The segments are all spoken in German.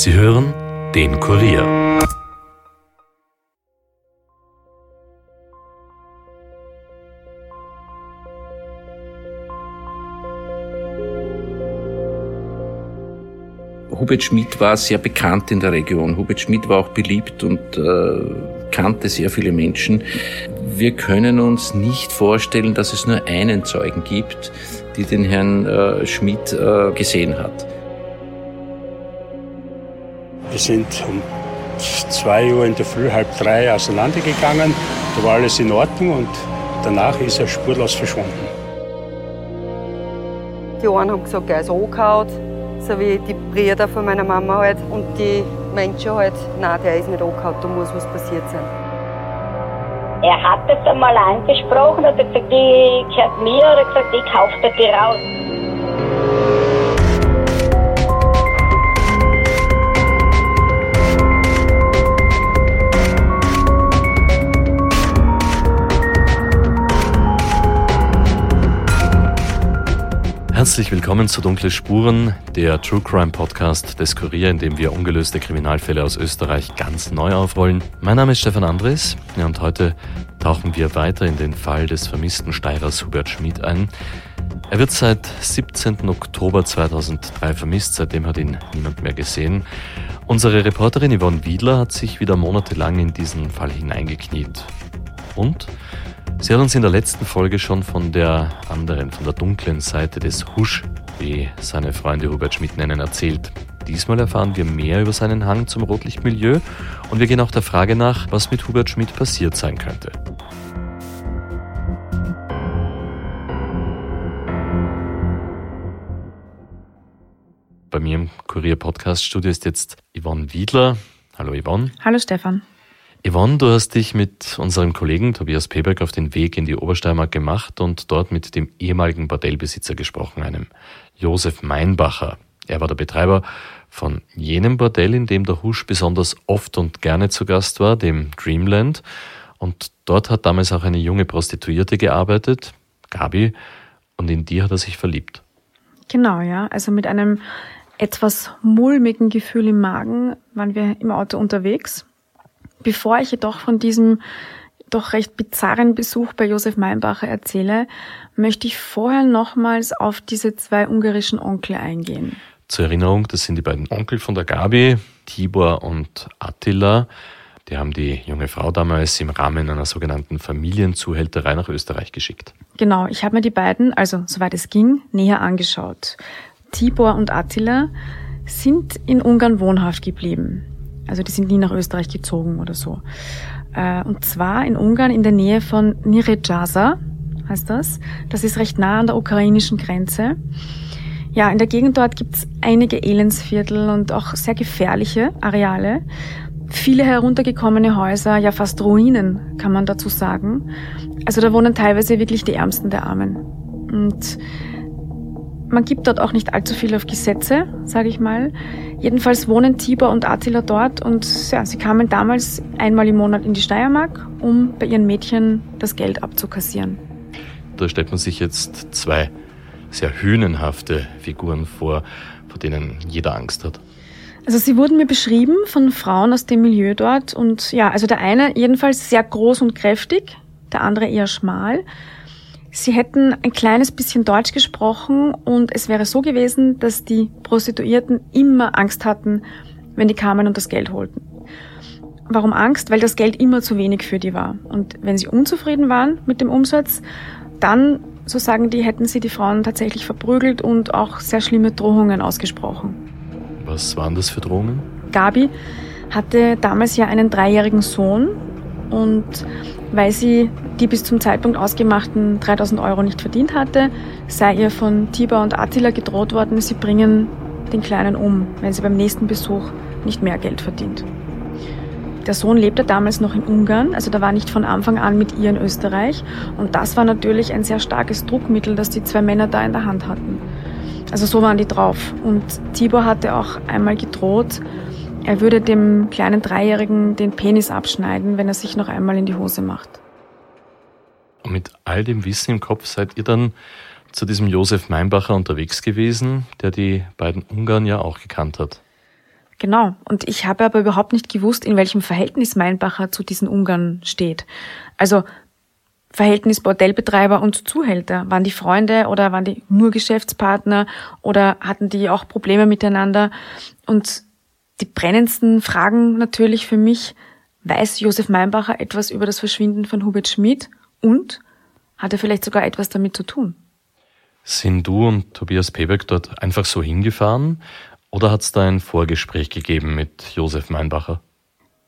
Sie hören den Kurier. Hubert Schmidt war sehr bekannt in der Region. Hubert Schmidt war auch beliebt und äh, kannte sehr viele Menschen. Wir können uns nicht vorstellen, dass es nur einen Zeugen gibt, die den Herrn äh, Schmidt äh, gesehen hat. Wir sind um zwei Uhr in der Früh, halb drei auseinandergegangen. Da war alles in Ordnung und danach ist er spurlos verschwunden. Die einen haben gesagt, er ist angehauen, so wie die Brüder von meiner Mama halt. Und die Menschen halt, nein, der ist nicht angehauen, da muss was passiert sein. Er hat das einmal angesprochen, hat gesagt, die gehört mir, oder gesagt, ich kaufe dir die raus. Herzlich willkommen zu Dunkle Spuren, der True Crime Podcast des Kurier, in dem wir ungelöste Kriminalfälle aus Österreich ganz neu aufrollen. Mein Name ist Stefan Andres und heute tauchen wir weiter in den Fall des vermissten Steirers Hubert Schmid ein. Er wird seit 17. Oktober 2003 vermisst, seitdem hat ihn niemand mehr gesehen. Unsere Reporterin Yvonne Wiedler hat sich wieder monatelang in diesen Fall hineingekniet. Und Sie hat uns in der letzten Folge schon von der anderen, von der dunklen Seite des Husch, wie seine Freunde Hubert Schmidt nennen, erzählt. Diesmal erfahren wir mehr über seinen Hang zum Rotlichtmilieu und wir gehen auch der Frage nach, was mit Hubert Schmidt passiert sein könnte. Bei mir im Kurier-Podcast-Studio ist jetzt Yvonne Wiedler. Hallo Yvonne. Hallo Stefan. Yvonne, du hast dich mit unserem Kollegen Tobias Peberg auf den Weg in die Obersteiermark gemacht und dort mit dem ehemaligen Bordellbesitzer gesprochen, einem Josef Meinbacher. Er war der Betreiber von jenem Bordell, in dem der Husch besonders oft und gerne zu Gast war, dem Dreamland. Und dort hat damals auch eine junge Prostituierte gearbeitet, Gabi, und in die hat er sich verliebt. Genau, ja. Also mit einem etwas mulmigen Gefühl im Magen waren wir im Auto unterwegs. Bevor ich jedoch von diesem doch recht bizarren Besuch bei Josef Meinbacher erzähle, möchte ich vorher nochmals auf diese zwei ungarischen Onkel eingehen. Zur Erinnerung, das sind die beiden Onkel von der Gabi, Tibor und Attila. Die haben die junge Frau damals im Rahmen einer sogenannten Familienzuhälterei nach Österreich geschickt. Genau, ich habe mir die beiden, also soweit es ging, näher angeschaut. Tibor und Attila sind in Ungarn wohnhaft geblieben. Also die sind nie nach Österreich gezogen oder so. Äh, und zwar in Ungarn in der Nähe von Nirejaza, heißt das. Das ist recht nah an der ukrainischen Grenze. Ja, in der Gegend dort gibt's einige Elendsviertel und auch sehr gefährliche Areale. Viele heruntergekommene Häuser, ja fast Ruinen, kann man dazu sagen. Also da wohnen teilweise wirklich die Ärmsten der Armen. Und man gibt dort auch nicht allzu viel auf Gesetze, sage ich mal. Jedenfalls wohnen Tibor und Attila dort und ja, sie kamen damals einmal im Monat in die Steiermark, um bei ihren Mädchen das Geld abzukassieren. Da stellt man sich jetzt zwei sehr hünenhafte Figuren vor, vor denen jeder Angst hat. Also sie wurden mir beschrieben von Frauen aus dem Milieu dort und ja, also der eine jedenfalls sehr groß und kräftig, der andere eher schmal. Sie hätten ein kleines bisschen Deutsch gesprochen und es wäre so gewesen, dass die Prostituierten immer Angst hatten, wenn die kamen und das Geld holten. Warum Angst? Weil das Geld immer zu wenig für die war. Und wenn sie unzufrieden waren mit dem Umsatz, dann, so sagen die, hätten sie die Frauen tatsächlich verprügelt und auch sehr schlimme Drohungen ausgesprochen. Was waren das für Drohungen? Gabi hatte damals ja einen dreijährigen Sohn und weil sie die bis zum Zeitpunkt ausgemachten 3000 Euro nicht verdient hatte, sei ihr von Tibor und Attila gedroht worden, sie bringen den Kleinen um, wenn sie beim nächsten Besuch nicht mehr Geld verdient. Der Sohn lebte damals noch in Ungarn, also da war nicht von Anfang an mit ihr in Österreich. Und das war natürlich ein sehr starkes Druckmittel, das die zwei Männer da in der Hand hatten. Also so waren die drauf. Und Tibor hatte auch einmal gedroht, er würde dem kleinen Dreijährigen den Penis abschneiden, wenn er sich noch einmal in die Hose macht. Und mit all dem Wissen im Kopf seid ihr dann zu diesem Josef Meinbacher unterwegs gewesen, der die beiden Ungarn ja auch gekannt hat. Genau. Und ich habe aber überhaupt nicht gewusst, in welchem Verhältnis Meinbacher zu diesen Ungarn steht. Also Verhältnis Bordellbetreiber und Zuhälter? Waren die Freunde oder waren die nur Geschäftspartner oder hatten die auch Probleme miteinander? Und die brennendsten Fragen natürlich für mich, weiß Josef Meinbacher etwas über das Verschwinden von Hubert Schmidt und hat er vielleicht sogar etwas damit zu tun? Sind du und Tobias Pebeck dort einfach so hingefahren oder hat es da ein Vorgespräch gegeben mit Josef Meinbacher?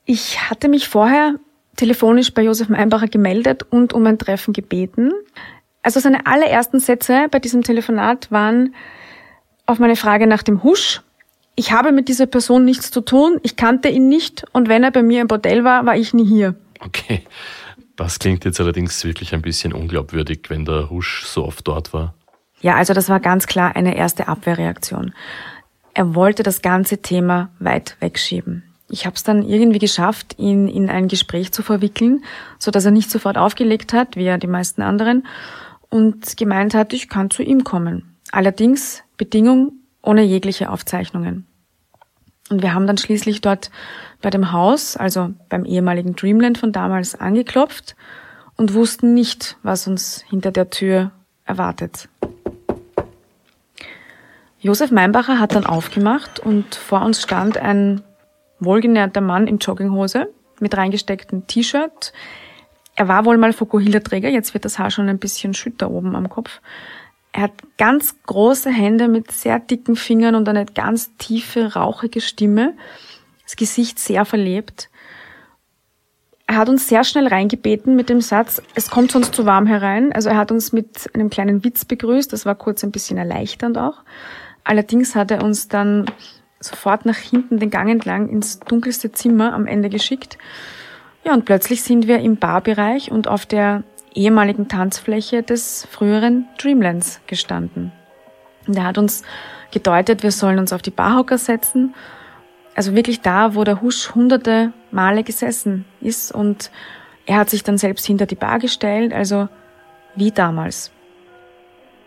Ich hatte mich vorher telefonisch bei Josef Meinbacher gemeldet und um ein Treffen gebeten. Also seine allerersten Sätze bei diesem Telefonat waren auf meine Frage nach dem Husch. Ich habe mit dieser Person nichts zu tun, ich kannte ihn nicht und wenn er bei mir im Bordell war, war ich nie hier. Okay, das klingt jetzt allerdings wirklich ein bisschen unglaubwürdig, wenn der Husch so oft dort war. Ja, also das war ganz klar eine erste Abwehrreaktion. Er wollte das ganze Thema weit wegschieben. Ich habe es dann irgendwie geschafft, ihn in ein Gespräch zu verwickeln, so dass er nicht sofort aufgelegt hat, wie ja die meisten anderen, und gemeint hat, ich kann zu ihm kommen. Allerdings Bedingung ohne jegliche Aufzeichnungen. Und wir haben dann schließlich dort bei dem Haus, also beim ehemaligen Dreamland von damals, angeklopft und wussten nicht, was uns hinter der Tür erwartet. Josef Meinbacher hat dann aufgemacht und vor uns stand ein wohlgenährter Mann in Jogginghose mit reingestecktem T-Shirt. Er war wohl mal Fokuhila-Träger, jetzt wird das Haar schon ein bisschen schütter oben am Kopf. Er hat ganz große Hände mit sehr dicken Fingern und eine ganz tiefe, rauchige Stimme. Das Gesicht sehr verlebt. Er hat uns sehr schnell reingebeten mit dem Satz, es kommt sonst zu warm herein. Also er hat uns mit einem kleinen Witz begrüßt. Das war kurz ein bisschen erleichternd auch. Allerdings hat er uns dann sofort nach hinten den Gang entlang ins dunkelste Zimmer am Ende geschickt. Ja, und plötzlich sind wir im Barbereich und auf der ehemaligen Tanzfläche des früheren Dreamlands gestanden. Und er hat uns gedeutet, wir sollen uns auf die Barhocker setzen. Also wirklich da, wo der Husch hunderte Male gesessen ist und er hat sich dann selbst hinter die Bar gestellt, also wie damals.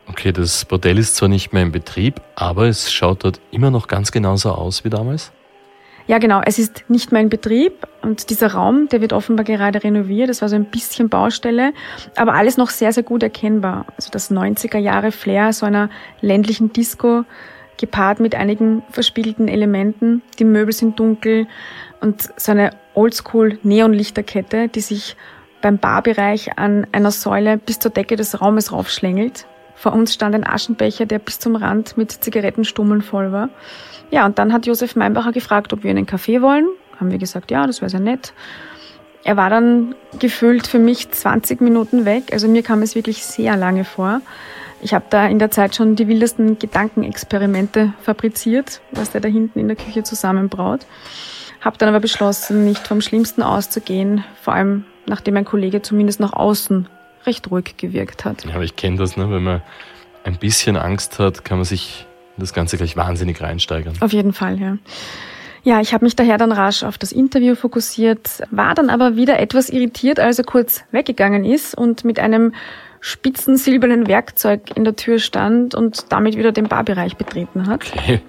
Okay, das Bordell ist zwar nicht mehr in Betrieb, aber es schaut dort immer noch ganz genauso aus wie damals? Ja, genau. Es ist nicht mehr in Betrieb und dieser Raum, der wird offenbar gerade renoviert. Das war so ein bisschen Baustelle, aber alles noch sehr, sehr gut erkennbar. Also das 90er Jahre Flair so einer ländlichen Disco gepaart mit einigen verspiegelten Elementen. Die Möbel sind dunkel und so eine Oldschool Neonlichterkette, die sich beim Barbereich an einer Säule bis zur Decke des Raumes raufschlängelt. Vor uns stand ein Aschenbecher, der bis zum Rand mit Zigarettenstummeln voll war. Ja, und dann hat Josef Meinbacher gefragt, ob wir einen Kaffee wollen. Haben wir gesagt, ja, das wäre sehr nett. Er war dann gefühlt für mich 20 Minuten weg. Also mir kam es wirklich sehr lange vor. Ich habe da in der Zeit schon die wildesten Gedankenexperimente fabriziert, was der da hinten in der Küche zusammenbraut. Habe dann aber beschlossen, nicht vom Schlimmsten auszugehen, vor allem nachdem mein Kollege zumindest nach außen recht ruhig gewirkt hat. Ja, aber ich kenne das, ne? wenn man ein bisschen Angst hat, kann man sich das Ganze gleich wahnsinnig reinsteigern. Auf jeden Fall, ja. Ja, ich habe mich daher dann rasch auf das Interview fokussiert, war dann aber wieder etwas irritiert, als er kurz weggegangen ist und mit einem spitzen silbernen Werkzeug in der Tür stand und damit wieder den Barbereich betreten hat. Okay.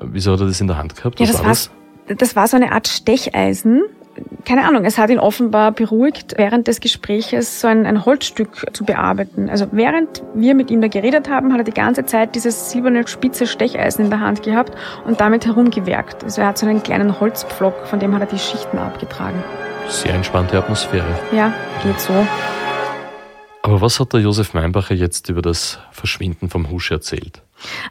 Wieso hat er das in der Hand gehabt? Was ja, das war, das? das war so eine Art Stecheisen, keine Ahnung, es hat ihn offenbar beruhigt, während des Gespräches so ein, ein, Holzstück zu bearbeiten. Also während wir mit ihm da geredet haben, hat er die ganze Zeit dieses silberne spitze Stecheisen in der Hand gehabt und damit herumgewerkt. Also er hat so einen kleinen Holzpflock, von dem hat er die Schichten abgetragen. Sehr entspannte Atmosphäre. Ja, geht so. Aber was hat der Josef Meinbacher jetzt über das Verschwinden vom Husch erzählt?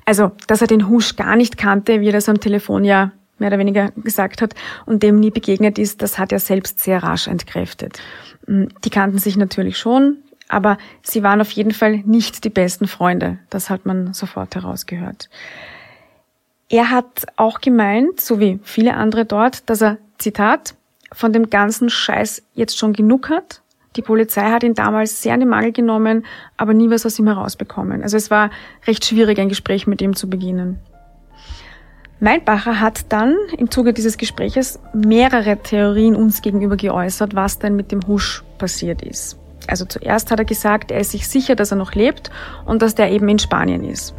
Also, dass er den Husch gar nicht kannte, wie er das am Telefon ja mehr oder weniger gesagt hat und dem nie begegnet ist, das hat er selbst sehr rasch entkräftet. Mm, die kannten sich natürlich schon, aber sie waren auf jeden Fall nicht die besten Freunde. Das hat man sofort herausgehört. Er hat auch gemeint, so wie viele andere dort, dass er, Zitat, von dem ganzen Scheiß jetzt schon genug hat. Die Polizei hat ihn damals sehr in den Mangel genommen, aber nie was aus ihm herausbekommen. Also es war recht schwierig, ein Gespräch mit ihm zu beginnen. Meinbacher hat dann im Zuge dieses Gespräches mehrere Theorien uns gegenüber geäußert, was denn mit dem Husch passiert ist. Also zuerst hat er gesagt, er ist sich sicher, dass er noch lebt und dass der eben in Spanien ist.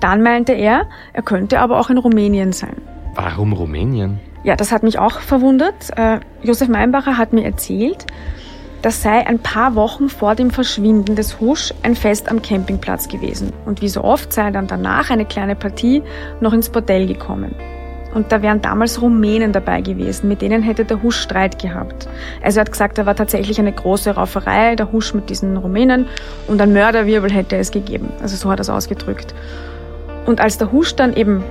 Dann meinte er, er könnte aber auch in Rumänien sein. Warum Rumänien? Ja, das hat mich auch verwundert. Äh, Josef Meinbacher hat mir erzählt, das sei ein paar Wochen vor dem Verschwinden des Husch ein Fest am Campingplatz gewesen. Und wie so oft sei dann danach eine kleine Partie noch ins Bordell gekommen. Und da wären damals Rumänen dabei gewesen, mit denen hätte der Husch Streit gehabt. Also er hat gesagt, da war tatsächlich eine große Rauferei, der Husch mit diesen Rumänen und ein Mörderwirbel hätte es gegeben. Also so hat er es ausgedrückt. Und als der Husch dann eben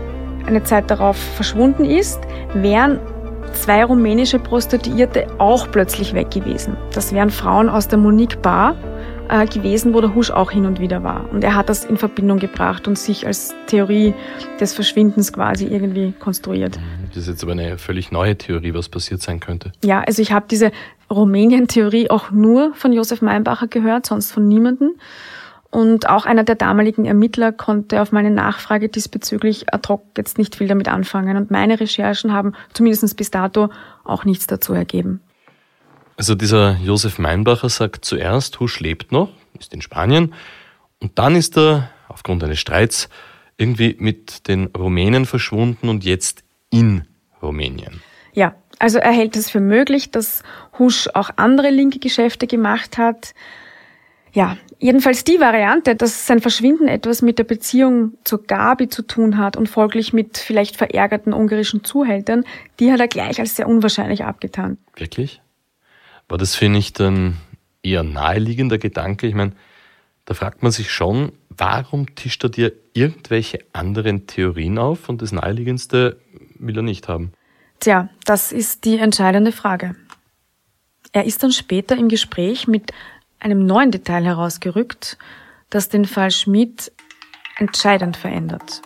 eine Zeit darauf verschwunden ist, wären zwei rumänische Prostituierte auch plötzlich weg gewesen. Das wären Frauen aus der Monique Bar äh, gewesen, wo der Husch auch hin und wieder war. Und er hat das in Verbindung gebracht und sich als Theorie des Verschwindens quasi irgendwie konstruiert. Das ist jetzt aber eine völlig neue Theorie, was passiert sein könnte. Ja, also ich habe diese Rumänien-Theorie auch nur von Josef Meinbacher gehört, sonst von niemandem. Und auch einer der damaligen Ermittler konnte auf meine Nachfrage diesbezüglich ad hoc jetzt nicht viel damit anfangen. Und meine Recherchen haben zumindest bis dato auch nichts dazu ergeben. Also dieser Josef Meinbacher sagt zuerst, Husch lebt noch, ist in Spanien. Und dann ist er aufgrund eines Streits irgendwie mit den Rumänen verschwunden und jetzt in Rumänien. Ja, also er hält es für möglich, dass Husch auch andere linke Geschäfte gemacht hat. Ja, jedenfalls die Variante, dass sein Verschwinden etwas mit der Beziehung zur Gabi zu tun hat und folglich mit vielleicht verärgerten ungarischen Zuhältern, die hat er gleich als sehr unwahrscheinlich abgetan. Wirklich? War das für nicht ein eher naheliegender Gedanke? Ich meine, da fragt man sich schon, warum tischt er dir irgendwelche anderen Theorien auf und das Naheliegendste will er nicht haben? Tja, das ist die entscheidende Frage. Er ist dann später im Gespräch mit einem neuen Detail herausgerückt, das den Fall Schmidt entscheidend verändert.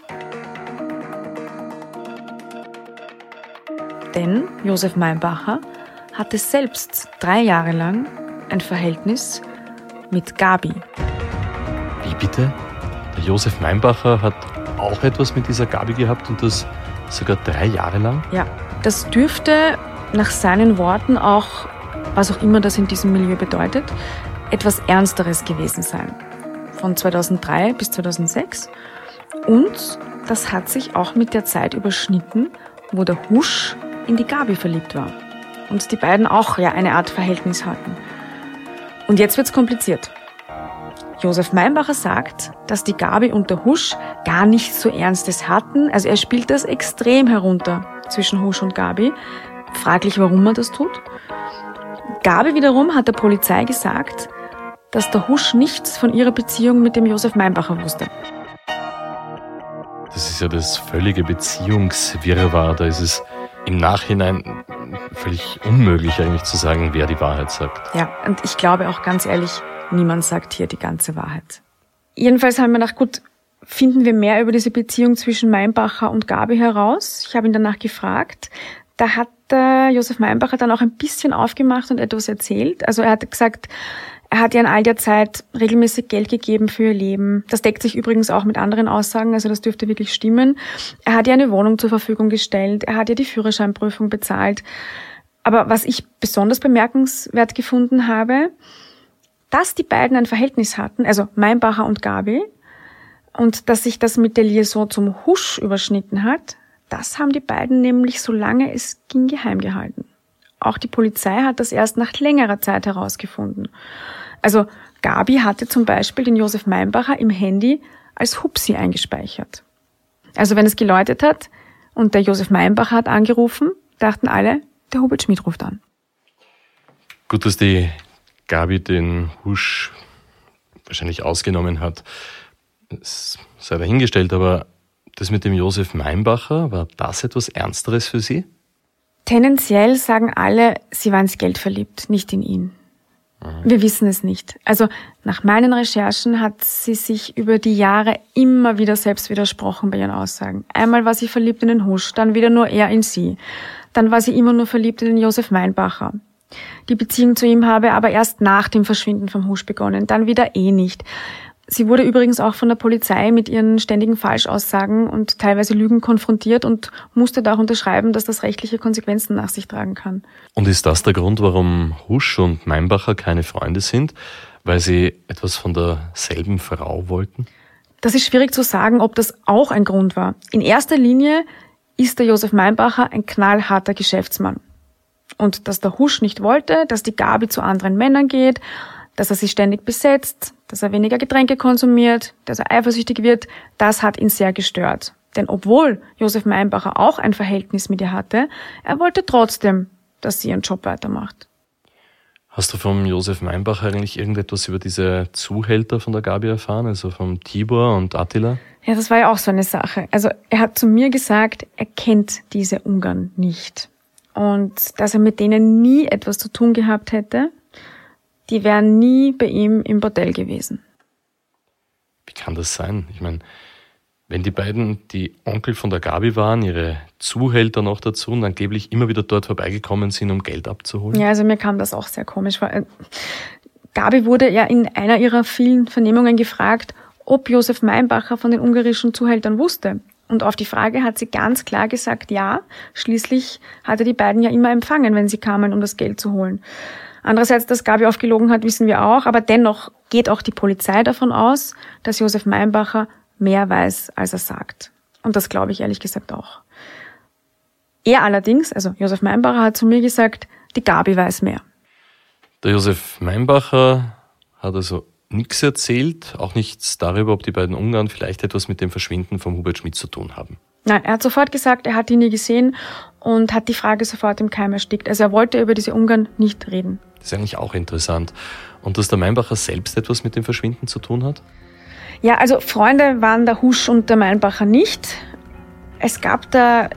Denn Josef Meinbacher hatte selbst drei Jahre lang ein Verhältnis mit Gabi. Wie bitte? Der Josef Meinbacher hat auch etwas mit dieser Gabi gehabt und das sogar drei Jahre lang? Ja, das dürfte nach seinen Worten auch, was auch immer das in diesem Milieu bedeutet, etwas Ernsteres gewesen sein. Von 2003 bis 2006. Und das hat sich auch mit der Zeit überschnitten, wo der Husch in die Gabi verliebt war. Und die beiden auch ja eine Art Verhältnis hatten. Und jetzt wird's kompliziert. Josef Meinbacher sagt, dass die Gabi und der Husch gar nichts so Ernstes hatten. Also er spielt das extrem herunter zwischen Husch und Gabi. Fraglich, warum er das tut. Gabi wiederum hat der Polizei gesagt, dass der Husch nichts von ihrer Beziehung mit dem Josef Meinbacher wusste. Das ist ja das völlige Beziehungswirrwarr. Da ist es im Nachhinein völlig unmöglich eigentlich zu sagen, wer die Wahrheit sagt. Ja, und ich glaube auch ganz ehrlich, niemand sagt hier die ganze Wahrheit. Jedenfalls haben wir gedacht, gut, finden wir mehr über diese Beziehung zwischen Meinbacher und Gabi heraus. Ich habe ihn danach gefragt. Da hat Josef Meinbacher dann auch ein bisschen aufgemacht und etwas erzählt. Also er hat gesagt, er hat ihr in all der Zeit regelmäßig Geld gegeben für ihr Leben. Das deckt sich übrigens auch mit anderen Aussagen, also das dürfte wirklich stimmen. Er hat ihr eine Wohnung zur Verfügung gestellt, er hat ihr die Führerscheinprüfung bezahlt. Aber was ich besonders bemerkenswert gefunden habe, dass die beiden ein Verhältnis hatten, also Meinbacher und Gabi, und dass sich das mit der Liaison zum Husch überschnitten hat, das haben die beiden nämlich, solange es ging, geheim gehalten. Auch die Polizei hat das erst nach längerer Zeit herausgefunden. Also Gabi hatte zum Beispiel den Josef Meinbacher im Handy als Hupsi eingespeichert. Also wenn es geläutet hat und der Josef Meinbacher hat angerufen, dachten alle, der Hubert Schmidt ruft an. Gut, dass die Gabi den Husch wahrscheinlich ausgenommen hat. Es sei dahingestellt, aber das mit dem Josef Meinbacher, war das etwas Ernsteres für Sie? Tendenziell sagen alle, sie waren ins Geld verliebt, nicht in ihn. Wir wissen es nicht. Also nach meinen Recherchen hat sie sich über die Jahre immer wieder selbst widersprochen bei ihren Aussagen. Einmal war sie verliebt in den Husch, dann wieder nur er in sie. Dann war sie immer nur verliebt in den Josef Meinbacher. Die Beziehung zu ihm habe aber erst nach dem Verschwinden vom Husch begonnen, dann wieder eh nicht. Sie wurde übrigens auch von der Polizei mit ihren ständigen Falschaussagen und teilweise Lügen konfrontiert und musste da auch unterschreiben, dass das rechtliche Konsequenzen nach sich tragen kann. Und ist das der Grund, warum Husch und Meinbacher keine Freunde sind? Weil sie etwas von derselben Frau wollten? Das ist schwierig zu sagen, ob das auch ein Grund war. In erster Linie ist der Josef Meinbacher ein knallharter Geschäftsmann. Und dass der Husch nicht wollte, dass die Gabi zu anderen Männern geht, dass er sie ständig besetzt, dass er weniger Getränke konsumiert, dass er eifersüchtig wird, das hat ihn sehr gestört. Denn obwohl Josef Meinbacher auch ein Verhältnis mit ihr hatte, er wollte trotzdem, dass sie ihren Job weitermacht. Hast du vom Josef Meinbacher eigentlich irgendetwas über diese Zuhälter von der Gabi erfahren, also vom Tibor und Attila? Ja, das war ja auch so eine Sache. Also er hat zu mir gesagt, er kennt diese Ungarn nicht. Und dass er mit denen nie etwas zu tun gehabt hätte, die wären nie bei ihm im Bordell gewesen. Wie kann das sein? Ich meine, wenn die beiden die Onkel von der Gabi waren, ihre Zuhälter noch dazu und angeblich immer wieder dort vorbeigekommen sind, um Geld abzuholen? Ja, also mir kam das auch sehr komisch vor. Äh, Gabi wurde ja in einer ihrer vielen Vernehmungen gefragt, ob Josef Meinbacher von den ungarischen Zuhältern wusste. Und auf die Frage hat sie ganz klar gesagt, ja. Schließlich hatte die beiden ja immer empfangen, wenn sie kamen, um das Geld zu holen. Andererseits, dass Gabi aufgelogen hat, wissen wir auch, aber dennoch geht auch die Polizei davon aus, dass Josef Meinbacher mehr weiß, als er sagt. Und das glaube ich ehrlich gesagt auch. Er allerdings, also Josef Meinbacher hat zu mir gesagt, die Gabi weiß mehr. Der Josef Meinbacher hat also nichts erzählt, auch nichts darüber, ob die beiden Ungarn vielleicht etwas mit dem Verschwinden von Hubert Schmidt zu tun haben. Nein, er hat sofort gesagt, er hat ihn nie gesehen und hat die Frage sofort im Keim erstickt. Also er wollte über diese Ungarn nicht reden. Das ist eigentlich auch interessant. Und dass der Meinbacher selbst etwas mit dem Verschwinden zu tun hat? Ja, also Freunde waren der Husch und der Meinbacher nicht. Es gab da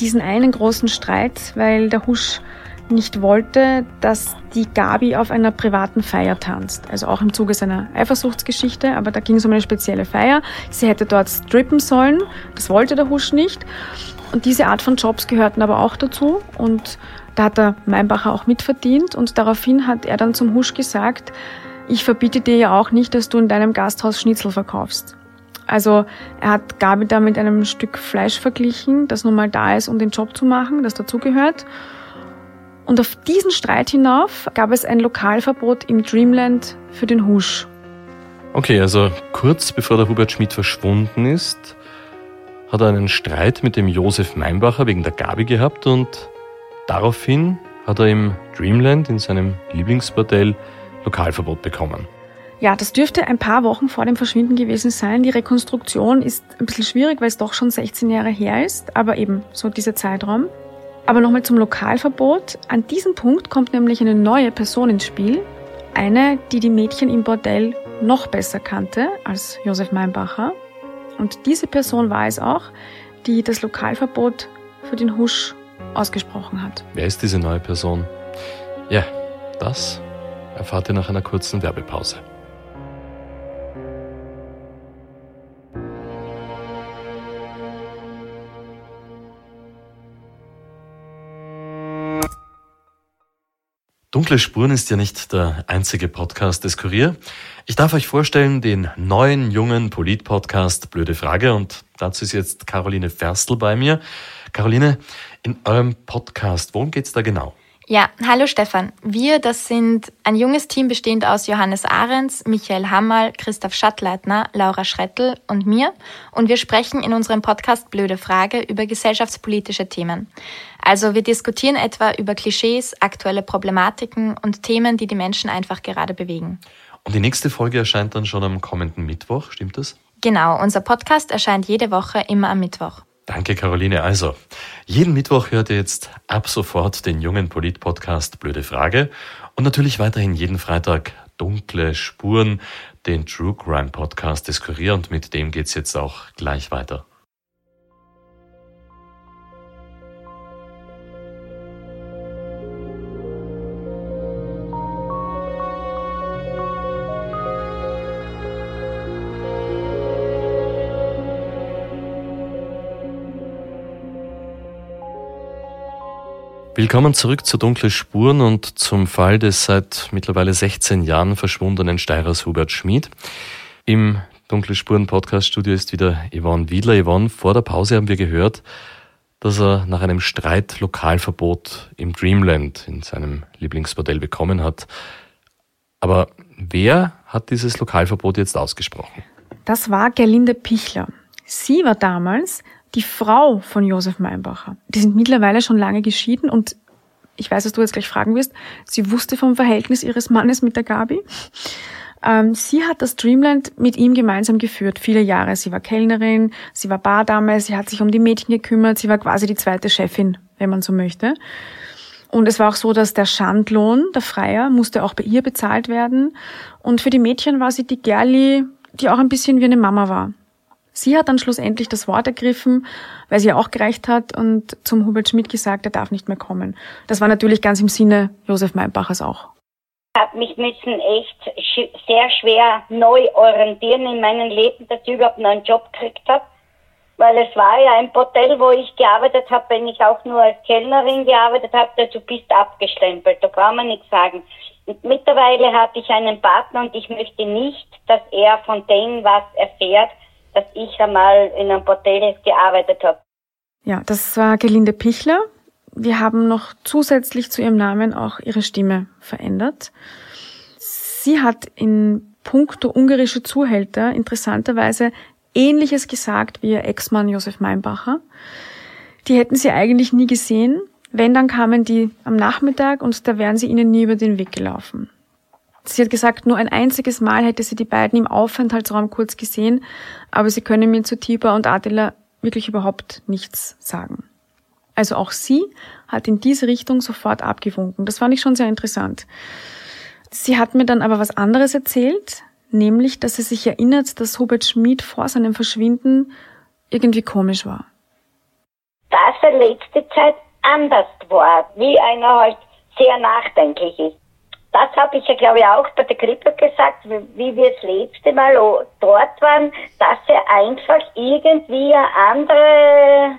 diesen einen großen Streit, weil der Husch nicht wollte, dass die Gabi auf einer privaten Feier tanzt. Also auch im Zuge seiner Eifersuchtsgeschichte, aber da ging es um eine spezielle Feier. Sie hätte dort strippen sollen, das wollte der Husch nicht. Und diese Art von Jobs gehörten aber auch dazu und da hat der Meinbacher auch mitverdient und daraufhin hat er dann zum Husch gesagt, ich verbiete dir ja auch nicht, dass du in deinem Gasthaus Schnitzel verkaufst. Also er hat Gabi da mit einem Stück Fleisch verglichen, das nun mal da ist, um den Job zu machen, das dazugehört. Und auf diesen Streit hinauf gab es ein Lokalverbot im Dreamland für den Husch. Okay, also kurz bevor der Hubert Schmidt verschwunden ist, hat er einen Streit mit dem Josef Meinbacher wegen der Gabi gehabt und daraufhin hat er im Dreamland in seinem Lieblingsbordell Lokalverbot bekommen. Ja, das dürfte ein paar Wochen vor dem Verschwinden gewesen sein. Die Rekonstruktion ist ein bisschen schwierig, weil es doch schon 16 Jahre her ist, aber eben so dieser Zeitraum. Aber nochmal zum Lokalverbot. An diesem Punkt kommt nämlich eine neue Person ins Spiel. Eine, die die Mädchen im Bordell noch besser kannte als Josef Meinbacher. Und diese Person war es auch, die das Lokalverbot für den Husch ausgesprochen hat. Wer ist diese neue Person? Ja, das erfahrt ihr nach einer kurzen Werbepause. Dunkle Spuren ist ja nicht der einzige Podcast des Kurier. Ich darf euch vorstellen den neuen jungen Polit-Podcast Blöde Frage und dazu ist jetzt Caroline Ferstl bei mir. Caroline, in eurem Podcast, worum geht's da genau? Ja, hallo Stefan. Wir, das sind ein junges Team bestehend aus Johannes Ahrens, Michael Hammerl, Christoph Schattleitner, Laura Schrettel und mir. Und wir sprechen in unserem Podcast Blöde Frage über gesellschaftspolitische Themen. Also wir diskutieren etwa über Klischees, aktuelle Problematiken und Themen, die die Menschen einfach gerade bewegen. Und die nächste Folge erscheint dann schon am kommenden Mittwoch, stimmt das? Genau, unser Podcast erscheint jede Woche immer am Mittwoch. Danke, Caroline. Also, jeden Mittwoch hört ihr jetzt ab sofort den jungen Polit-Podcast Blöde Frage und natürlich weiterhin jeden Freitag Dunkle Spuren, den True Crime Podcast des Kurier und mit dem geht's jetzt auch gleich weiter. Willkommen zurück zu Dunkle Spuren und zum Fall des seit mittlerweile 16 Jahren verschwundenen Steirers Hubert Schmid. Im Dunkle Spuren Podcast Studio ist wieder Yvonne Wiedler. Yvonne, vor der Pause haben wir gehört, dass er nach einem Streit Lokalverbot im Dreamland in seinem Lieblingsmodell bekommen hat. Aber wer hat dieses Lokalverbot jetzt ausgesprochen? Das war Gerlinde Pichler. Sie war damals Die Frau von Josef Meinbacher, die sind mittlerweile schon lange geschieden und ich weiß, dass du jetzt gleich fragen wirst, sie wusste vom Verhältnis ihres Mannes mit der Gabi. Ähm, sie hat das Dreamland mit ihm gemeinsam geführt, viele Jahre. Sie war Kellnerin, sie war Bardame, sie hat sich um die Mädchen gekümmert, sie war quasi die zweite Chefin, wenn man so möchte. Und es war auch so, dass der Schandlohn, der Freier, musste auch bei ihr bezahlt werden. Und für die Mädchen war sie die Gerli, die auch ein bisschen wie eine Mama war. Sie hat dann schlussendlich das Wort ergriffen, weil sie auch gereicht hat und zum Hubert Schmidt gesagt, er darf nicht mehr kommen. Das war natürlich ganz im Sinne Josef Meinbachers auch. Ich habe mich müssen echt sehr schwer neu orientieren in meinem Leben, dass ich überhaupt noch einen Job gekriegt habe. Weil es war ja ein Hotel, wo ich gearbeitet habe, wenn ich auch nur als Kellnerin gearbeitet habe, du bist abgestempelt, da braucht man nichts sagen. Und mittlerweile habe ich einen Partner und ich möchte nicht, dass er von dem was erfährt, dass ich einmal in einem Hotel gearbeitet habe. Ja, das war Gelinde Pichler. Wir haben noch zusätzlich zu ihrem Namen auch ihre Stimme verändert. Sie hat in puncto ungarische Zuhälter interessanterweise Ähnliches gesagt wie ihr Ex-Mann Josef Meinbacher. Die hätten sie eigentlich nie gesehen. Wenn, dann kamen die am Nachmittag und da wären sie ihnen nie über den Weg gelaufen. Sie hat gesagt, nur ein einziges Mal hätte sie die beiden im Aufenthaltsraum kurz gesehen, aber sie können mir zu Tiber und Adela wirklich überhaupt nichts sagen. Also auch sie hat in diese Richtung sofort abgewunken. Das fand ich schon sehr interessant. Sie hat mir dann aber was anderes erzählt nämlich, dass er sich erinnert, dass Hubert Schmid vor seinem Verschwinden irgendwie komisch war. Dass er letzte Zeit anders war, wie einer halt sehr nachdenklich ist. Das habe ich ja, glaube ich, auch bei der Grippe gesagt, wie wir das letzte Mal dort waren, dass er einfach irgendwie eine andere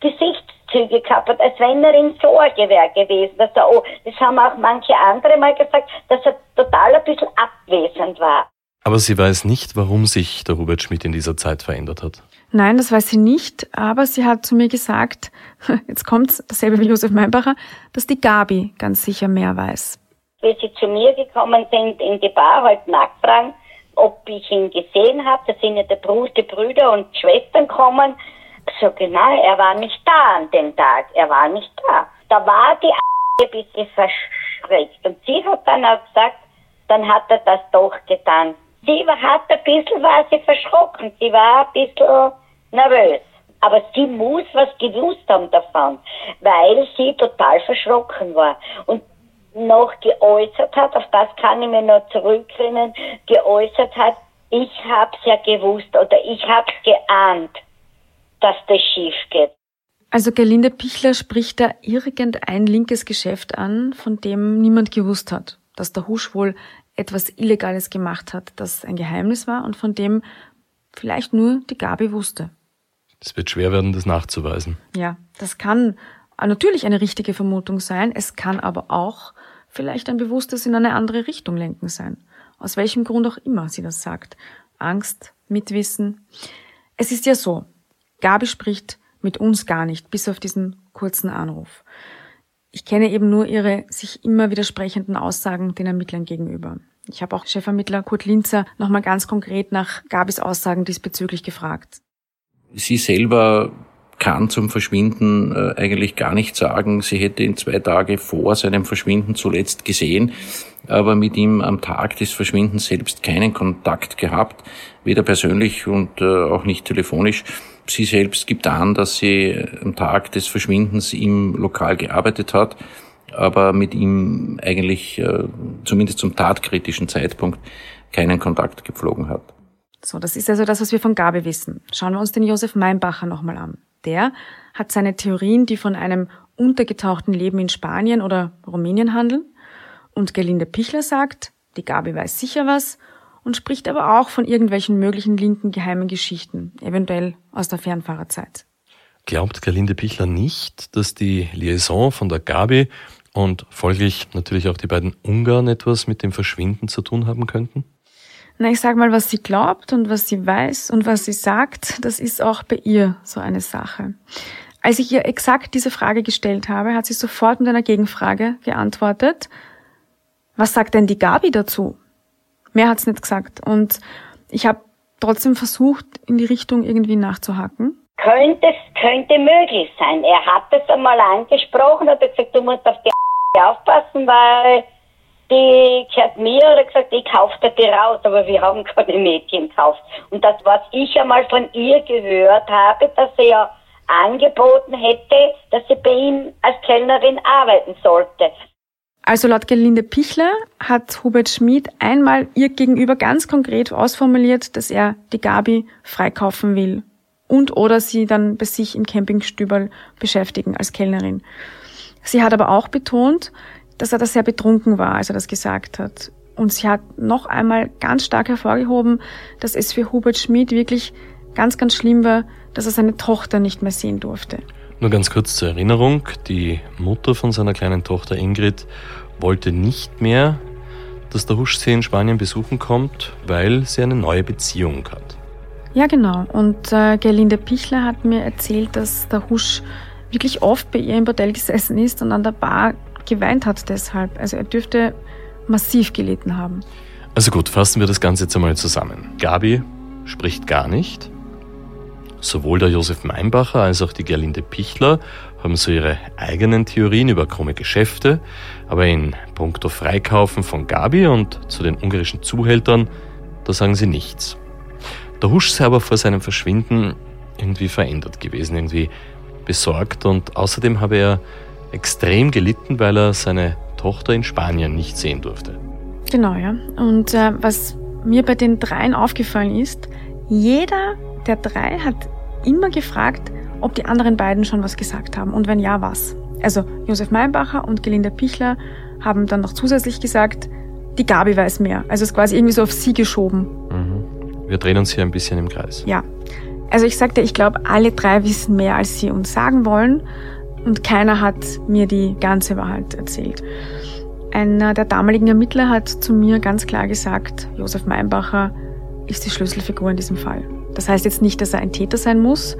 Gesichtszüge gehabt hat, als wenn er in Sorge wäre gewesen. Dass er, oh, das haben auch manche andere mal gesagt, dass er total ein bisschen abwesend war. Aber sie weiß nicht, warum sich der Hubert Schmidt in dieser Zeit verändert hat. Nein, das weiß sie nicht, aber sie hat zu mir gesagt, jetzt kommt's, dasselbe wie Josef Meinbacher, dass die Gabi ganz sicher mehr weiß. Wie sie zu mir gekommen sind in die Bar, halt nachfragen, ob ich ihn gesehen habe, da sind ja die Brüder und Schwestern gekommen. So genau, er war nicht da an dem Tag, er war nicht da. Da war die ein bisschen verschreckt und sie hat dann auch gesagt, dann hat er das doch getan. Sie hat ein bisschen, war sie verschrocken. Sie war ein bisschen nervös. Aber sie muss was gewusst haben davon, weil sie total verschrocken war. Und noch geäußert hat, auf das kann ich mir noch zurückerinnern, geäußert hat, ich hab's ja gewusst oder ich hab's geahnt, dass das schief geht. Also Gerlinde Pichler spricht da irgendein linkes Geschäft an, von dem niemand gewusst hat, dass der Husch wohl etwas Illegales gemacht hat, das ein Geheimnis war und von dem vielleicht nur die Gabi wusste. Es wird schwer werden, das nachzuweisen. Ja, das kann natürlich eine richtige Vermutung sein. Es kann aber auch vielleicht ein bewusstes in eine andere Richtung lenken sein. Aus welchem Grund auch immer sie das sagt. Angst, Mitwissen. Es ist ja so, Gabi spricht mit uns gar nicht, bis auf diesen kurzen Anruf. Ich kenne eben nur ihre sich immer widersprechenden Aussagen den Ermittlern gegenüber. Ich habe auch Chefermittler Kurt Linzer nochmal ganz konkret nach Gabis Aussagen diesbezüglich gefragt. Sie selber kann zum Verschwinden äh, eigentlich gar nicht sagen. Sie hätte ihn zwei Tage vor seinem Verschwinden zuletzt gesehen, aber mit ihm am Tag des Verschwindens selbst keinen Kontakt gehabt, weder persönlich und äh, auch nicht telefonisch. Sie selbst gibt an, dass sie am Tag des Verschwindens im Lokal gearbeitet hat, aber mit ihm eigentlich äh, zumindest zum tatkritischen Zeitpunkt keinen Kontakt gepflogen hat. So, das ist also das, was wir von Gabe wissen. Schauen wir uns den Josef Meinbacher nochmal an. Der hat seine Theorien, die von einem untergetauchten Leben in Spanien oder Rumänien handeln. Und Gerlinde Pichler sagt, die Gabi weiß sicher was und spricht aber auch von irgendwelchen möglichen linken geheimen Geschichten, eventuell aus der Fernfahrerzeit. Glaubt Gerlinde Pichler nicht, dass die Liaison von der Gabi und folglich natürlich auch die beiden Ungarn etwas mit dem Verschwinden zu tun haben könnten? Na, ich sag mal, was sie glaubt und was sie weiß und was sie sagt, das ist auch bei ihr so eine Sache. Als ich ihr exakt diese Frage gestellt habe, hat sie sofort mit einer Gegenfrage geantwortet. Was sagt denn die Gabi dazu? Mehr hat's nicht gesagt. Und ich habe trotzdem versucht, in die Richtung irgendwie nachzuhaken. Könnte, könnte möglich sein. Er hat es einmal angesprochen, hat gesagt, du musst auf die aufpassen, weil die gehört mir oder gesagt, ich kaufe die raus, aber wir haben keine Mädchen gekauft. Und das, was ich einmal von ihr gehört habe, dass sie ja angeboten hätte, dass sie bei ihm als Kellnerin arbeiten sollte. Also laut Gelinde Pichler hat Hubert Schmid einmal ihr gegenüber ganz konkret ausformuliert, dass er die Gabi freikaufen will und oder sie dann bei sich im Campingstübel beschäftigen als Kellnerin. Sie hat aber auch betont, dass er da sehr betrunken war, als er das gesagt hat. Und sie hat noch einmal ganz stark hervorgehoben, dass es für Hubert Schmid wirklich ganz, ganz schlimm war, dass er seine Tochter nicht mehr sehen durfte. Nur ganz kurz zur Erinnerung, die Mutter von seiner kleinen Tochter Ingrid wollte nicht mehr, dass der Husch sie in Spanien besuchen kommt, weil sie eine neue Beziehung hat. Ja, genau. Und äh, Gerlinde Pichler hat mir erzählt, dass der Husch wirklich oft bei ihr im Bordell gesessen ist und an der Bar geweint hat deshalb. Also er dürfte massiv gelitten haben. Also gut, fassen wir das Ganze jetzt einmal zusammen. Gabi spricht gar nicht. Sowohl der Josef Meinbacher als auch die Gerlinde Pichler haben so ihre eigenen Theorien über krumme Geschäfte, aber in puncto Freikaufen von Gabi und zu den ungarischen Zuhältern, da sagen sie nichts. Der Husch sei aber vor seinem Verschwinden irgendwie verändert gewesen, irgendwie besorgt und außerdem habe er extrem gelitten, weil er seine Tochter in Spanien nicht sehen durfte. Genau, ja. Und äh, was mir bei den dreien aufgefallen ist, jeder der drei hat immer gefragt, ob die anderen beiden schon was gesagt haben und wenn ja, was. Also Josef Meinbacher und Gelinda Pichler haben dann noch zusätzlich gesagt, die Gabi weiß mehr. Also es ist quasi irgendwie so auf sie geschoben. Mhm. Wir drehen uns hier ein bisschen im Kreis. Ja. Also ich sagte, ich glaube, alle drei wissen mehr, als sie uns sagen wollen und keiner hat mir die ganze Wahrheit erzählt. Einer der damaligen Ermittler hat zu mir ganz klar gesagt, Josef Meinbacher ist die Schlüsselfigur in diesem Fall. Das heißt jetzt nicht, dass er ein Täter sein muss,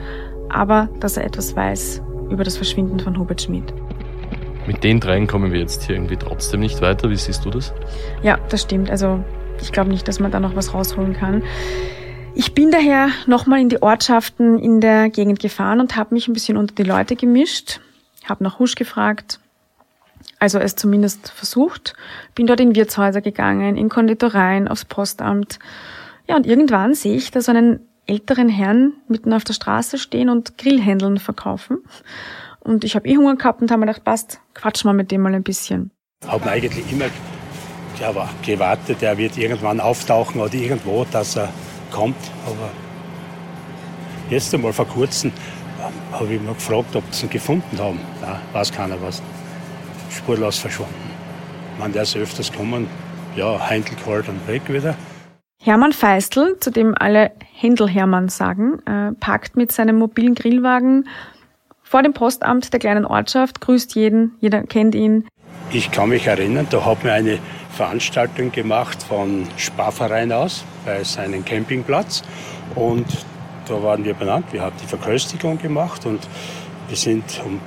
aber dass er etwas weiß über das Verschwinden von Hubert Schmidt. Mit den dreien kommen wir jetzt hier irgendwie trotzdem nicht weiter. Wie siehst du das? Ja, das stimmt. Also ich glaube nicht, dass man da noch was rausholen kann. Ich bin daher nochmal in die Ortschaften in der Gegend gefahren und habe mich ein bisschen unter die Leute gemischt, habe nach Husch gefragt, also es zumindest versucht, bin dort in Wirtshäuser gegangen, in Konditoreien, aufs Postamt. Ja, und irgendwann sehe ich da so einen älteren Herrn mitten auf der Straße stehen und Grillhändeln verkaufen. Und ich habe eh Hunger gehabt und habe mir gedacht, passt, quatsch mal mit dem mal ein bisschen. Haben eigentlich immer ja, gewartet, er wird irgendwann auftauchen oder irgendwo, dass er kommt. Aber jetzt einmal vor kurzem habe ich mich gefragt, ob sie ihn gefunden haben. Nein, weiß keiner was. Spurlos verschwunden. Man, der ist öfters kommen, ja, Heindl geholt und weg wieder. Hermann Feistl, zu dem alle Händel Hermann sagen, äh, parkt mit seinem mobilen Grillwagen vor dem Postamt der kleinen Ortschaft, grüßt jeden, jeder kennt ihn. Ich kann mich erinnern, da hat mir eine Veranstaltung gemacht von Sparverein aus bei seinem Campingplatz und da waren wir benannt. Wir haben die Verköstigung gemacht und wir sind um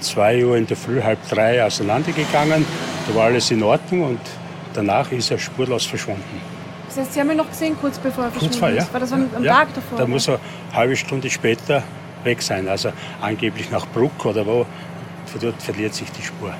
zwei Uhr in der Früh, halb drei auseinandergegangen. Da war alles in Ordnung und danach ist er spurlos verschwunden. Das heißt, Sie haben ihn noch gesehen, kurz bevor er verschwunden vor, ja. ist? War das am, am ja, Tag davor? Da muss er eine halbe Stunde später weg sein. Also angeblich nach Bruck oder wo. Von dort verliert sich die Spur.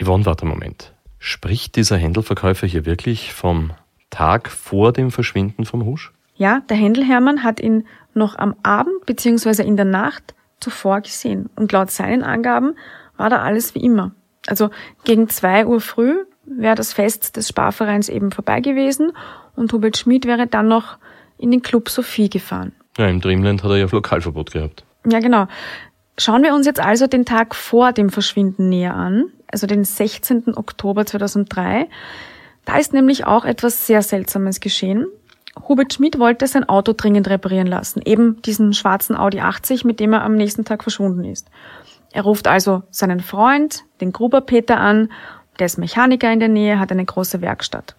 Yvonne, warte einen Moment. Spricht dieser Händelverkäufer hier wirklich vom Tag vor dem Verschwinden vom Husch? Ja, der Händelhermann hat ihn noch am Abend bzw. in der Nacht zuvor gesehen. Und laut seinen Angaben war da alles wie immer. Also gegen zwei Uhr früh wäre das Fest des Sparvereins eben vorbei gewesen und Hubert Schmid wäre dann noch in den Club Sophie gefahren. Ja, im Dreamland hat er ja Lokalverbot gehabt. Ja, genau. Schauen wir uns jetzt also den Tag vor dem Verschwinden näher an, also den 16. Oktober 2003. Da ist nämlich auch etwas sehr Seltsames geschehen. Hubert Schmid wollte sein Auto dringend reparieren lassen, eben diesen schwarzen Audi 80, mit dem er am nächsten Tag verschwunden ist. Er ruft also seinen Freund, den Gruber Peter an der ist Mechaniker in der Nähe, hat eine große Werkstatt.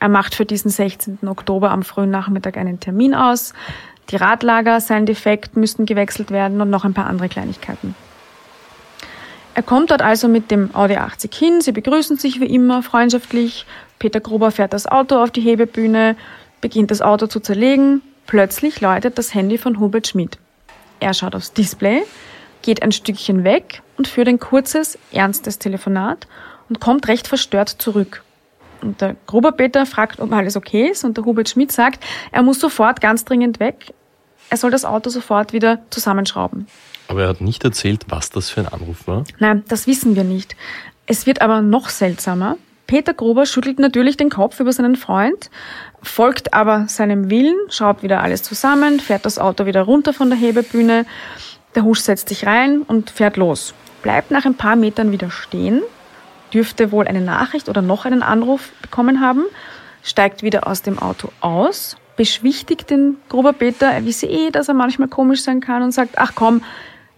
Er macht für diesen 16. Oktober am frühen Nachmittag einen Termin aus. Die Radlager seien defekt, müssten gewechselt werden und noch ein paar andere Kleinigkeiten. Er kommt dort also mit dem Audi 80 hin, sie begrüßen sich wie immer freundschaftlich. Peter Gruber fährt das Auto auf die Hebebühne, beginnt das Auto zu zerlegen. Plötzlich läutet das Handy von Hubert Schmid. Er schaut aufs Display, geht ein Stückchen weg und führt ein kurzes, ernstes Telefonat und kommt recht verstört zurück. Und der Gruberpeter fragt, ob alles okay ist und der Hubert Schmidt sagt, er muss sofort ganz dringend weg. Er soll das Auto sofort wieder zusammenschrauben. Aber er hat nicht erzählt, was das für ein Anruf war? Nein, das wissen wir nicht. Es wird aber noch seltsamer. Peter Gruber schüttelt natürlich den Kopf über seinen Freund, folgt aber seinem Willen, schraubt wieder alles zusammen, fährt das Auto wieder runter von der Hebebühne. Der Husch setzt sich rein und fährt los. Bleibt nach ein paar Metern wieder stehen, dürfte wohl eine Nachricht oder noch einen Anruf bekommen haben, steigt wieder aus dem Auto aus, beschwichtigt den Gruberpeter, er wisse eh, dass er manchmal komisch sein kann und sagt, ach komm,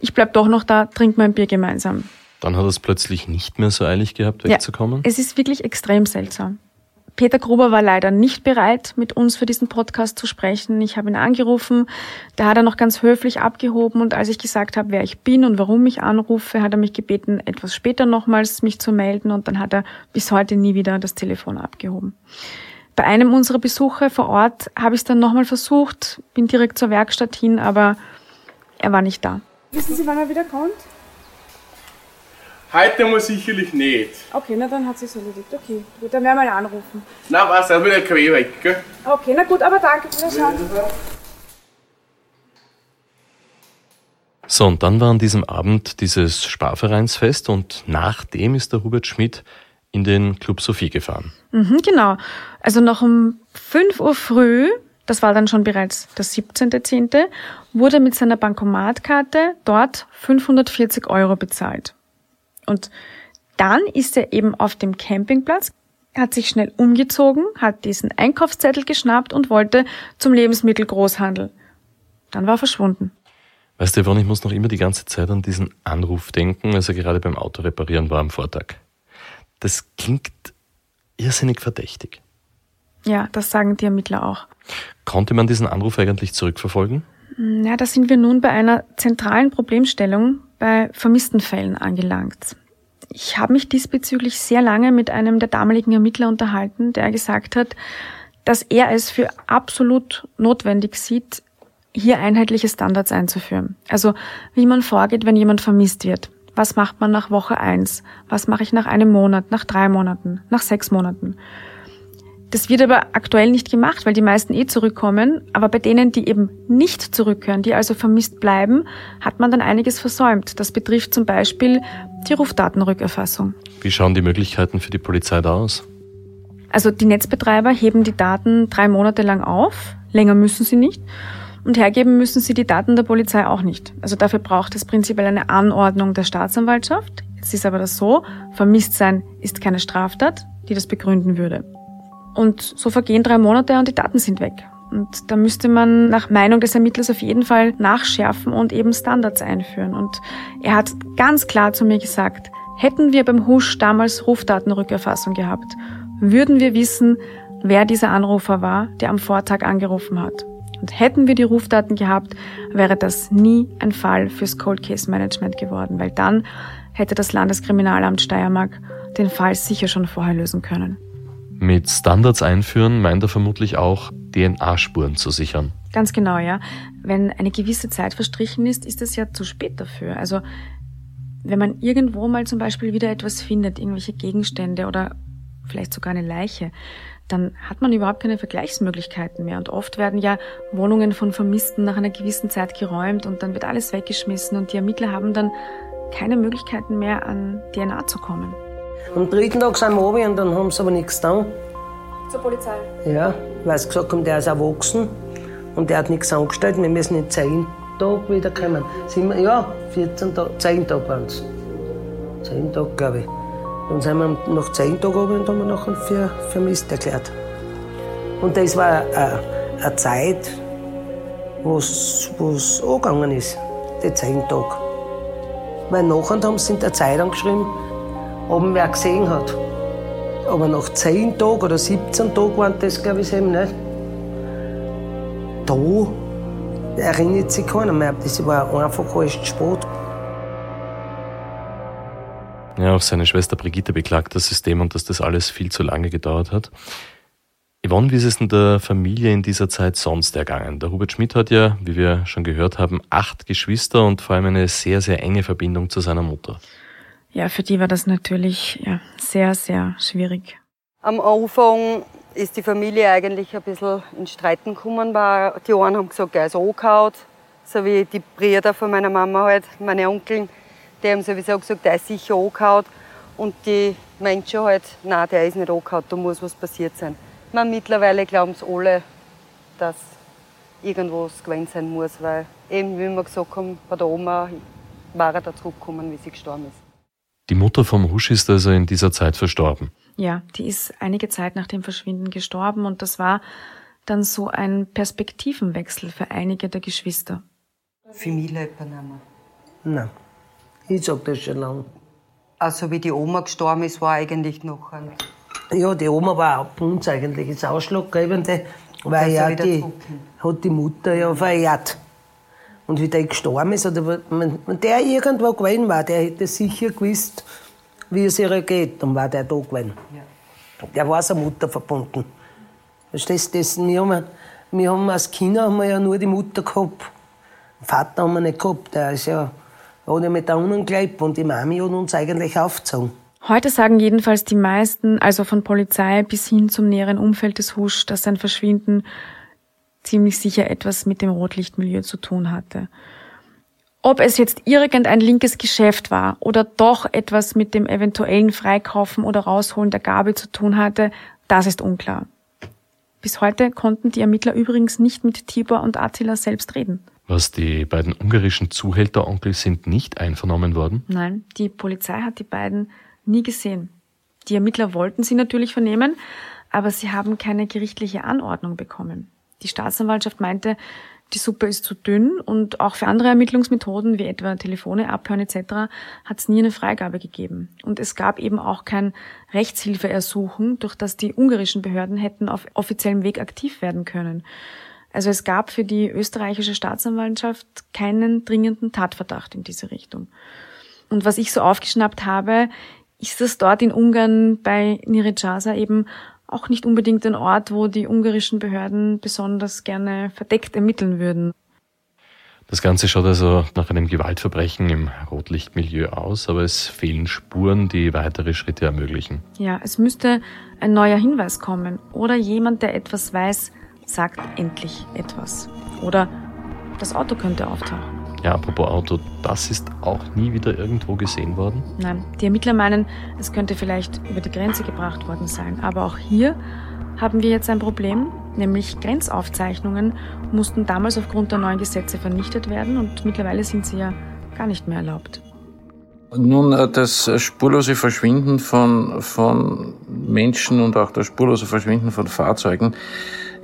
ich bleib doch noch da, trink mal ein Bier gemeinsam. Dann hat er es plötzlich nicht mehr so eilig gehabt, wegzukommen? Ja, es ist wirklich extrem seltsam. Peter Gruber war leider nicht bereit, mit uns für diesen Podcast zu sprechen. Ich habe ihn angerufen, da hat er noch ganz höflich abgehoben und als ich gesagt habe, wer ich bin und warum ich anrufe, hat er mich gebeten, etwas später nochmals mich zu melden und dann hat er bis heute nie wieder das Telefon abgehoben. Bei einem unserer Besuche vor Ort habe ich es dann nochmal versucht, bin direkt zur Werkstatt hin, aber er war nicht da. Wissen Sie, wann er wieder kommt? Heute muss sicherlich nicht. Okay, na dann hat sich's erledigt. Okay, gut, dann werden wir mal anrufen. Na was, dann bin ich Quer weg, gell? Okay, na gut, aber danke für das Schauen. So, und dann war an diesem Abend dieses Sparvereinsfest und nach dem ist der Hubert Schmidt in den Club Sophie gefahren. Mhm, genau. Also noch um 5 Uhr früh, das war dann schon bereits der 17.10., wurde mit seiner Bankomatkarte dort 540 Euro bezahlt. Und dann ist er eben auf dem Campingplatz, hat sich schnell umgezogen, hat diesen Einkaufszettel geschnappt und wollte zum Lebensmittelgroßhandel. Dann war er verschwunden. Weißt du, Yvonne, ich muss noch immer die ganze Zeit an diesen Anruf denken, als er gerade beim Auto reparieren war am Vortag. Das klingt irrsinnig verdächtig. Ja, das sagen die Ermittler auch. Konnte man diesen Anruf eigentlich zurückverfolgen? Ja, da sind wir nun bei einer zentralen Problemstellung bei vermissten Fällen angelangt. Ich habe mich diesbezüglich sehr lange mit einem der damaligen Ermittler unterhalten, der gesagt hat, dass er es für absolut notwendig sieht, hier einheitliche Standards einzuführen. Also wie man vorgeht, wenn jemand vermisst wird. Was macht man nach Woche eins? Was mache ich nach einem Monat, nach drei Monaten, nach sechs Monaten? Das wird aber aktuell nicht gemacht, weil die meisten eh zurückkommen. Aber bei denen, die eben nicht zurückkehren, die also vermisst bleiben, hat man dann einiges versäumt. Das betrifft zum Beispiel die Rufdatenrückerfassung. Wie schauen die Möglichkeiten für die Polizei da aus? Also die Netzbetreiber heben die Daten drei Monate lang auf. Länger müssen sie nicht. Und hergeben müssen sie die Daten der Polizei auch nicht. Also dafür braucht es prinzipiell eine Anordnung der Staatsanwaltschaft. Jetzt ist aber das so, vermisst sein ist keine Straftat, die das begründen würde. Und so vergehen drei Monate und die Daten sind weg. Und da müsste man nach Meinung des Ermittlers auf jeden Fall nachschärfen und eben Standards einführen. Und er hat ganz klar zu mir gesagt, hätten wir beim Husch damals Rufdatenrückerfassung gehabt, würden wir wissen, wer dieser Anrufer war, der am Vortag angerufen hat. Und hätten wir die Rufdaten gehabt, wäre das nie ein Fall fürs Cold Case Management geworden, weil dann hätte das Landeskriminalamt Steiermark den Fall sicher schon vorher lösen können. Mit Standards einführen meint er vermutlich auch, DNA-Spuren zu sichern. Ganz genau, ja. Wenn eine gewisse Zeit verstrichen ist, ist es ja zu spät dafür. Also wenn man irgendwo mal zum Beispiel wieder etwas findet, irgendwelche Gegenstände oder vielleicht sogar eine Leiche, dann hat man überhaupt keine Vergleichsmöglichkeiten mehr. Und oft werden ja Wohnungen von Vermissten nach einer gewissen Zeit geräumt und dann wird alles weggeschmissen und die Ermittler haben dann keine Möglichkeiten mehr an DNA zu kommen. Am dritten Tag sind wir runter und dann haben sie aber nichts getan. Zur Polizei? Ja, weil sie gesagt haben, der ist erwachsen und der hat nichts angestellt. Wir müssen in zehn Tagen wiederkommen. Sind wir, ja, 14 Tage, 10 Tage waren es. 10 Tage, glaube ich. Dann sind wir nach 10 Tagen runter und haben wir nachher für vermisst erklärt. Und das war eine, eine Zeit, wo es angegangen ist, die 10 Tage. Weil nachher haben sie in der Zeitung geschrieben, ob ihn wer gesehen hat. Aber nach 10 Tagen oder 17 Tagen waren das, glaube ich, eben nicht. Da erinnert sich keiner mehr. Das war einfach alles Sport. Ja, auch seine Schwester Brigitte beklagt das System und dass das alles viel zu lange gedauert hat. Yvonne, wie ist es in der Familie in dieser Zeit sonst ergangen? Der Hubert Schmidt hat ja, wie wir schon gehört haben, acht Geschwister und vor allem eine sehr, sehr enge Verbindung zu seiner Mutter. Ja, für die war das natürlich ja, sehr, sehr schwierig. Am Anfang ist die Familie eigentlich ein bisschen in Streiten gekommen. Weil die einen haben gesagt, er ist angehauen, so wie die Brüder von meiner Mama halt, meine Onkel, die haben sowieso gesagt, er ist sicher angehauen. Und die Menschen halt, nein, der ist nicht angehauen, da muss was passiert sein. Man, mittlerweile glauben es alle, dass irgendwas gewesen sein muss, weil eben, wie wir gesagt haben, bei der Oma war er da zurückgekommen, wie sie gestorben ist. Die Mutter vom Husch ist also in dieser Zeit verstorben. Ja, die ist einige Zeit nach dem Verschwinden gestorben und das war dann so ein Perspektivenwechsel für einige der Geschwister. Für mich lebt er nicht mehr. Nein, ich sag das schon lange. Also wie die Oma gestorben ist, war eigentlich noch ein... Ja, die Oma war auch bei uns eigentlich das Ausschlaggebende, weil ja die hat die Mutter ja verehrt. Und wie der gestorben ist, oder wenn der irgendwo gewesen war, der hätte sicher gewusst, wie es ihr geht, dann war der da gewesen. Ja. Der war seiner Mutter verbunden. Verstehst du das? Wir haben, wir haben als Kinder haben wir ja nur die Mutter gehabt. Den Vater haben wir nicht gehabt. Der ist ja, hat ja mit da unten gelebt und die Mami hat uns eigentlich aufgezogen. Heute sagen jedenfalls die meisten, also von Polizei bis hin zum näheren Umfeld des Husch, dass sein Verschwinden ziemlich sicher etwas mit dem Rotlichtmilieu zu tun hatte. Ob es jetzt irgendein linkes Geschäft war oder doch etwas mit dem eventuellen Freikaufen oder Rausholen der Gabel zu tun hatte, das ist unklar. Bis heute konnten die Ermittler übrigens nicht mit Tibor und Attila selbst reden. Was die beiden ungarischen Zuhälteronkel sind nicht einvernommen worden? Nein, die Polizei hat die beiden nie gesehen. Die Ermittler wollten sie natürlich vernehmen, aber sie haben keine gerichtliche Anordnung bekommen. Die Staatsanwaltschaft meinte, die Suppe ist zu dünn und auch für andere Ermittlungsmethoden wie etwa Telefone abhören etc. hat es nie eine Freigabe gegeben. Und es gab eben auch kein Rechtshilfeersuchen, durch das die ungarischen Behörden hätten auf offiziellem Weg aktiv werden können. Also es gab für die österreichische Staatsanwaltschaft keinen dringenden Tatverdacht in diese Richtung. Und was ich so aufgeschnappt habe, ist es dort in Ungarn bei Nirijaza eben auch nicht unbedingt ein Ort, wo die ungarischen Behörden besonders gerne verdeckt ermitteln würden. Das Ganze schaut also nach einem Gewaltverbrechen im Rotlichtmilieu aus, aber es fehlen Spuren, die weitere Schritte ermöglichen. Ja, es müsste ein neuer Hinweis kommen oder jemand, der etwas weiß, sagt endlich etwas. Oder das Auto könnte auftauchen. Ja, apropos Auto, das ist auch nie wieder irgendwo gesehen worden? Nein, die Ermittler meinen, es könnte vielleicht über die Grenze gebracht worden sein. Aber auch hier haben wir jetzt ein Problem, nämlich Grenzaufzeichnungen mussten damals aufgrund der neuen Gesetze vernichtet werden und mittlerweile sind sie ja gar nicht mehr erlaubt. Nun, äh, das spurlose Verschwinden von, von Menschen und auch das spurlose Verschwinden von Fahrzeugen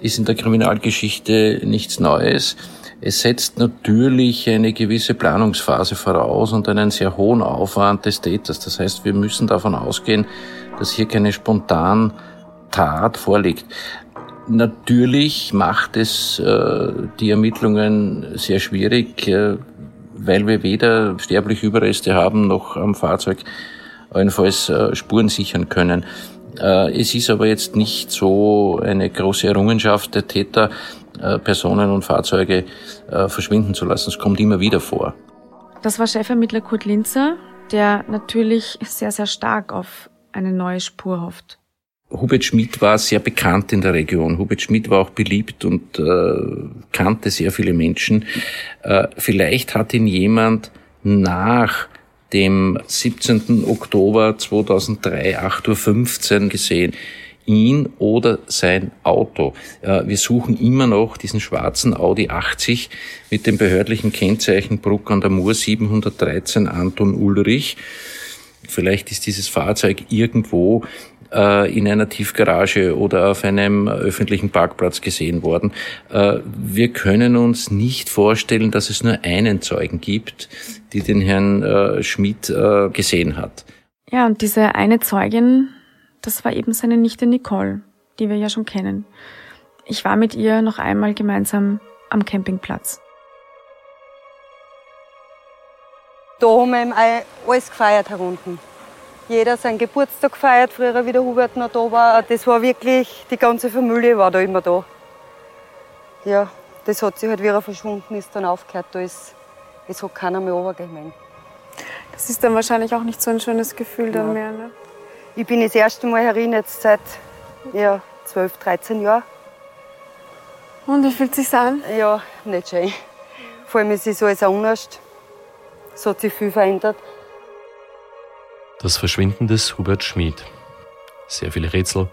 ist in der Kriminalgeschichte nichts Neues. Es setzt natürlich eine gewisse Planungsphase voraus und einen sehr hohen Aufwand des Täters. Das heißt, wir müssen davon ausgehen, dass hier keine spontan Tat vorliegt. Natürlich macht es äh, die Ermittlungen sehr schwierig, äh, weil wir weder sterbliche Überreste haben noch am Fahrzeug allenfalls äh, Spuren sichern können. Äh, es ist aber jetzt nicht so eine große Errungenschaft der Täter, äh, Personen und Fahrzeuge äh, verschwinden zu lassen. Es kommt immer wieder vor. Das war Chefermittler Kurt Linzer, der natürlich sehr, sehr stark auf eine neue Spur hofft. Hubert Schmidt war sehr bekannt in der Region. Hubert Schmidt war auch beliebt und äh, kannte sehr viele Menschen. Äh, vielleicht hat ihn jemand nach dem 17. Oktober 2003, 8.15 Uhr gesehen ihn oder sein Auto. Wir suchen immer noch diesen schwarzen Audi 80 mit dem behördlichen Kennzeichen Bruck an der Mur 713 Anton Ulrich. Vielleicht ist dieses Fahrzeug irgendwo äh, in einer Tiefgarage oder auf einem öffentlichen Parkplatz gesehen worden. Äh, wir können uns nicht vorstellen, dass es nur einen Zeugen gibt, die den Herrn äh, Schmidt gesehen hat. Ja, und diese eine Zeugin das war eben seine Nichte Nicole, die wir ja schon kennen. Ich war mit ihr noch einmal gemeinsam am Campingplatz. Da haben wir alles gefeiert herunten. jeder seinen Geburtstag gefeiert, früher wie der Hubert noch da war. Das war wirklich, die ganze Familie war da immer da. Ja, das hat sich halt, wie er verschwunden ist, dann aufgehört. Da ist, es hat keiner mehr runtergegangen. Das ist dann wahrscheinlich auch nicht so ein schönes Gefühl dann Ja. mehr. Ne? Ich bin das erste Mal herin jetzt seit ja, 12, 13 Jahren. Und wie fühlt sich an? Ja, nicht schön. Vor allem es ist alles anders. Es hat sich viel verändert. Das Verschwinden des Hubert Schmid. Sehr viele Rätsel.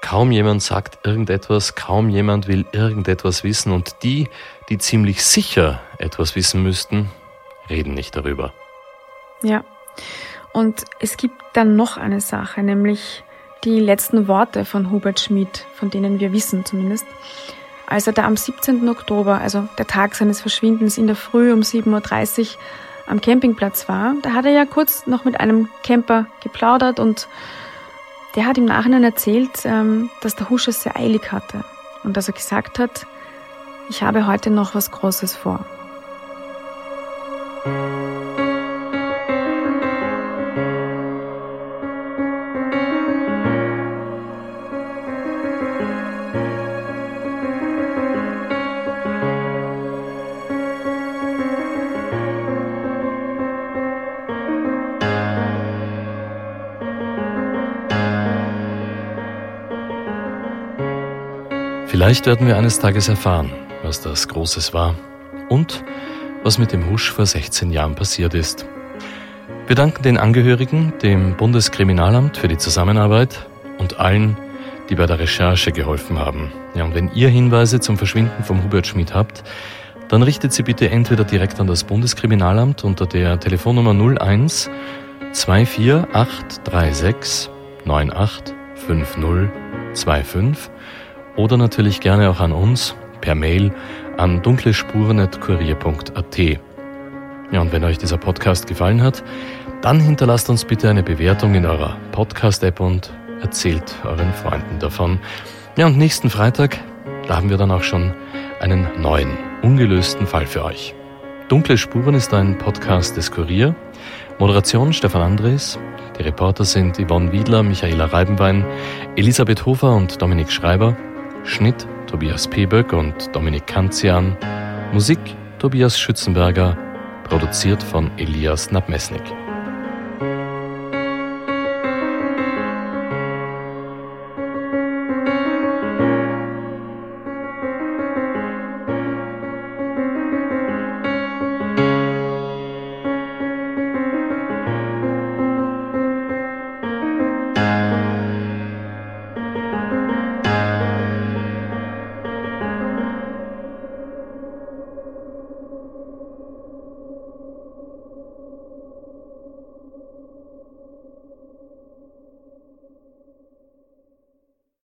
Kaum jemand sagt irgendetwas, kaum jemand will irgendetwas wissen und die, die ziemlich sicher etwas wissen müssten, reden nicht darüber. Ja. Und es gibt dann noch eine Sache, nämlich die letzten Worte von Hubert Schmid, von denen wir wissen zumindest. Als er da am 17. Oktober, also der Tag seines Verschwindens in der Früh um 7.30 Uhr am Campingplatz war, da hat er ja kurz noch mit einem Camper geplaudert und der hat im Nachhinein erzählt, ähm, dass der Husch es sehr eilig hatte und dass er gesagt hat, ich habe heute noch was Großes vor. Vielleicht werden wir eines Tages erfahren, was das Großes war und was mit dem Husch vor 16 Jahren passiert ist. Wir danken den Angehörigen, dem Bundeskriminalamt für die Zusammenarbeit und allen, die bei der Recherche geholfen haben. Ja, und wenn ihr Hinweise zum Verschwinden vom Hubert Schmid habt, dann richtet sie bitte entweder direkt an das Bundeskriminalamt unter der Telefonnummer 01 24836 985025 oder natürlich gerne auch an uns per Mail an dunklespuren.kurier.at. Ja, und wenn euch dieser Podcast gefallen hat, dann hinterlasst uns bitte eine Bewertung in eurer Podcast-App und erzählt euren Freunden davon. Ja, und nächsten Freitag, da haben wir dann auch schon einen neuen, ungelösten Fall für euch. Dunkle Spuren ist ein Podcast des Kurier. Moderation Stefan Andres. Die Reporter sind Yvonne Wiedler, Michaela Reibenwein, Elisabeth Hofer und Dominik Schreiber. Schnitt Tobias Peböck und Dominik Kanzian. Musik Tobias Schützenberger. Produziert von Elias Nabmesnik.